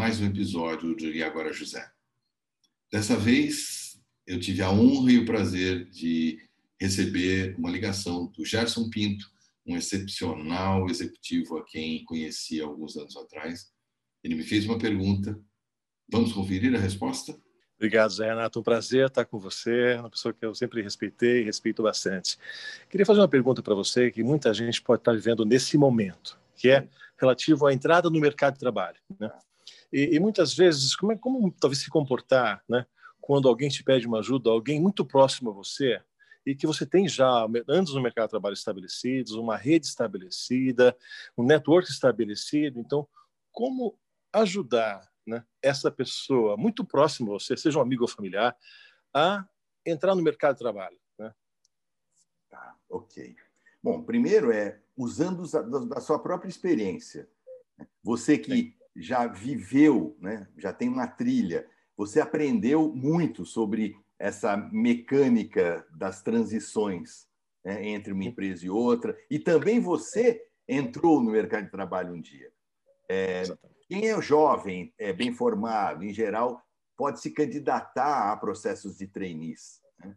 mais um episódio do E Agora José. Dessa vez, eu tive a honra e o prazer de receber uma ligação do Gerson Pinto, um excepcional executivo a quem conheci alguns anos atrás. Ele me fez uma pergunta. Vamos conferir a resposta? Obrigado, Zé Renato. Um prazer estar com você, uma pessoa que eu sempre respeitei e respeito bastante. Queria fazer uma pergunta para você que muita gente pode estar vivendo nesse momento, que é relativo à entrada no mercado de trabalho. Né? E, e, muitas vezes, como, é, como talvez se comportar né, quando alguém te pede uma ajuda, alguém muito próximo a você, e que você tem já anos no mercado de trabalho estabelecidos, uma rede estabelecida, um network estabelecido. Então, como ajudar né, essa pessoa muito próxima a você, seja um amigo ou familiar, a entrar no mercado de trabalho. Né? Tá, ok. Bom, primeiro é usando da sua própria experiência. Você que. Já viveu, né, já tem uma trilha, você aprendeu muito sobre essa mecânica das transições né, entre uma empresa e outra, e também você entrou no mercado de trabalho um dia. É, quem é jovem, é bem formado, em geral, pode se candidatar a processos de trainees. Né?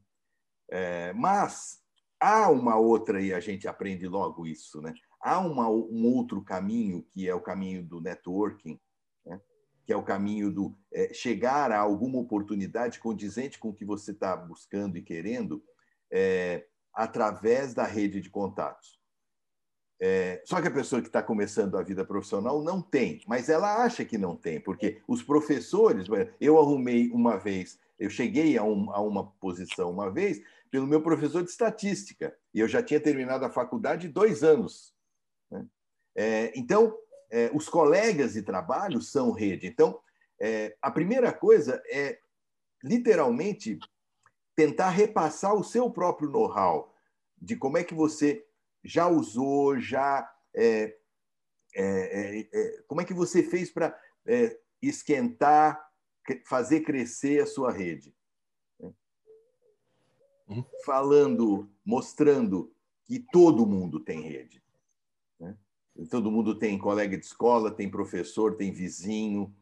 É, mas há uma outra, e a gente aprende logo isso, né? Há uma, um outro caminho, que é o caminho do networking, né? que é o caminho do é, chegar a alguma oportunidade condizente com o que você está buscando e querendo, é, através da rede de contatos. É, só que a pessoa que está começando a vida profissional não tem, mas ela acha que não tem, porque os professores. Eu arrumei uma vez, eu cheguei a, um, a uma posição uma vez pelo meu professor de estatística, e eu já tinha terminado a faculdade dois anos. É, então, é, os colegas de trabalho são rede. Então, é, a primeira coisa é, literalmente, tentar repassar o seu próprio know-how de como é que você já usou, já. É, é, é, como é que você fez para esquentar, fazer crescer a sua rede? Uhum. Falando, mostrando que todo mundo tem rede. Todo mundo tem colega de escola, tem professor, tem vizinho.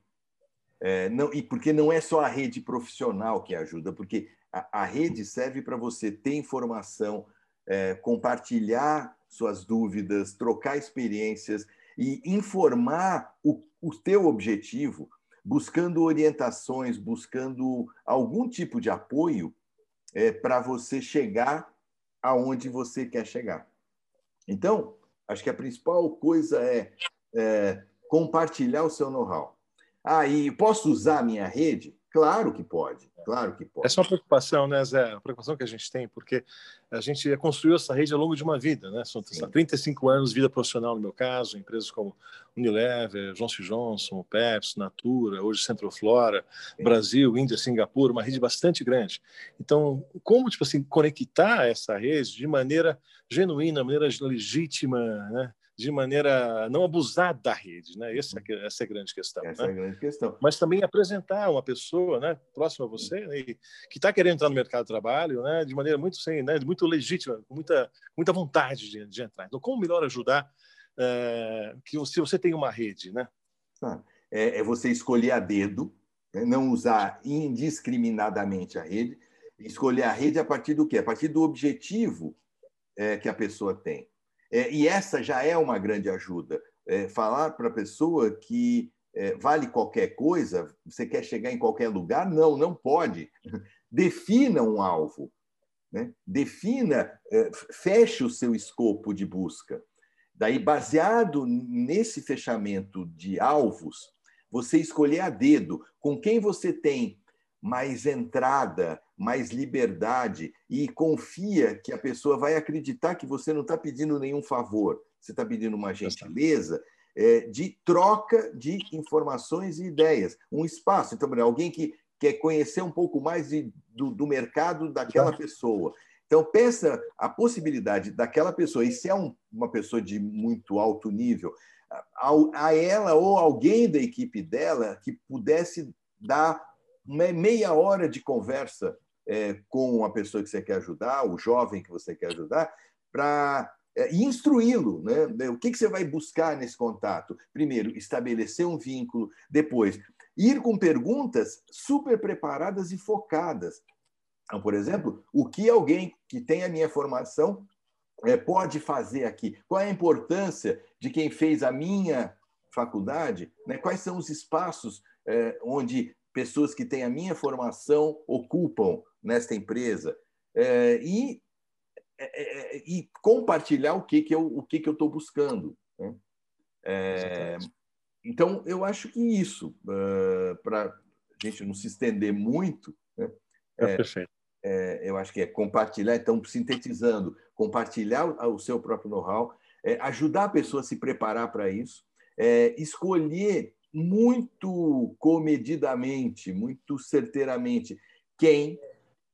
É, não, e porque não é só a rede profissional que ajuda, porque a, a rede serve para você ter informação, é, compartilhar suas dúvidas, trocar experiências e informar o, o teu objetivo, buscando orientações, buscando algum tipo de apoio é, para você chegar aonde você quer chegar. Então, acho que a principal coisa é, é compartilhar o seu know-how. Ah, e posso usar a minha rede? Claro que pode, claro que pode. Essa é uma preocupação, né, Zé? A preocupação que a gente tem, porque a gente construiu essa rede ao longo de uma vida, né? São Sim. 35 anos de vida profissional, no meu caso, empresas como Unilever, Johnson Johnson, Pepsi, Natura, hoje Centroflora, Sim. Brasil, Índia, Singapura, uma rede bastante grande. Então, como, tipo assim, conectar essa rede de maneira genuína, maneira legítima, né? De maneira não abusar da rede, né? Essa, é, essa é a grande questão. Essa né? é a grande questão. Mas também apresentar uma pessoa, né, próxima a você, né, que está querendo entrar no mercado de trabalho, né, de maneira muito sem, né, muito legítima, com muita, muita vontade de, de entrar. Então, como melhor ajudar é, que se você tem uma rede, né? É, é você escolher a dedo, né? não usar indiscriminadamente a rede, escolher a rede a partir do quê? A partir do objetivo é, que a pessoa tem. É, e essa já é uma grande ajuda. É, falar para a pessoa que é, vale qualquer coisa, você quer chegar em qualquer lugar? Não, não pode. Defina um alvo. Né? Defina, é, feche o seu escopo de busca. Daí, baseado nesse fechamento de alvos, você escolher a dedo com quem você tem mais entrada, mais liberdade e confia que a pessoa vai acreditar que você não está pedindo nenhum favor, você está pedindo uma gentileza é, de troca de informações e ideias, um espaço. Então, alguém que quer conhecer um pouco mais de, do, do mercado daquela pessoa. Então, pensa a possibilidade daquela pessoa, e se é um, uma pessoa de muito alto nível, a, a ela ou alguém da equipe dela que pudesse dar meia hora de conversa é, com a pessoa que você quer ajudar, o jovem que você quer ajudar, para é, instruí-lo. Né? O que, que você vai buscar nesse contato? Primeiro, estabelecer um vínculo. Depois, ir com perguntas super preparadas e focadas. Então, por exemplo, o que alguém que tem a minha formação é, pode fazer aqui? Qual é a importância de quem fez a minha faculdade? Né? Quais são os espaços é, onde pessoas que têm a minha formação ocupam nesta empresa? É, e, é, é, e compartilhar o que, que eu o que, que eu estou buscando. Né? É, então, eu acho que isso, uh, para a gente não se estender muito, né? é. É, eu acho que é compartilhar, então, sintetizando, compartilhar o seu próprio know-how, é, ajudar a pessoa a se preparar para isso, é, escolher muito comedidamente, muito certeiramente quem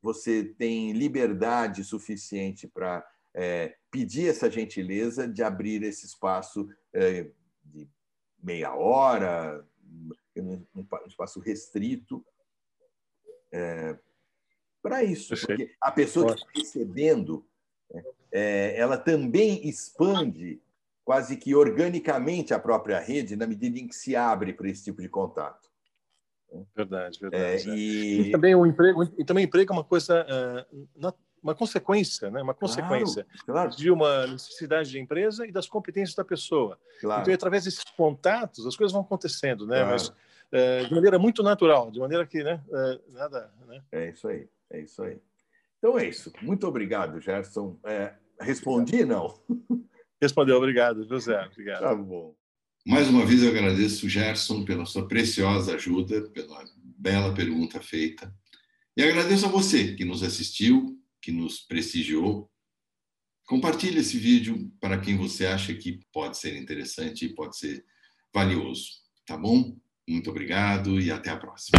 você tem liberdade suficiente para é, pedir essa gentileza de abrir esse espaço é, de meia hora, um, espaço restrito, é, para isso. Porque a pessoa que está recebendo, né, é, ela também expande quase que organicamente a própria rede na medida em que se abre para esse tipo de contato. Verdade, verdade. É, é. e... e... também o emprego, e também o emprego é uma coisa, uh, uma consequência, né? Uma consequência claro, claro. de uma necessidade de empresa e das competências da pessoa. Claro. Então, através desses contatos, as coisas vão acontecendo, né? Mas de maneira muito natural, de maneira que, né? Nada, né? É isso aí, é isso aí. Então é isso. Muito obrigado, Gerson. É, respondi, não? Respondeu, obrigado, José. Obrigado. Tá bom. Mais uma vez eu agradeço, Gerson, pela sua preciosa ajuda, pela bela pergunta feita. E agradeço a você que nos assistiu, que nos prestigiou. Compartilhe esse vídeo para quem você acha que pode ser interessante e pode ser valioso. Tá bom? Muito obrigado e até a próxima.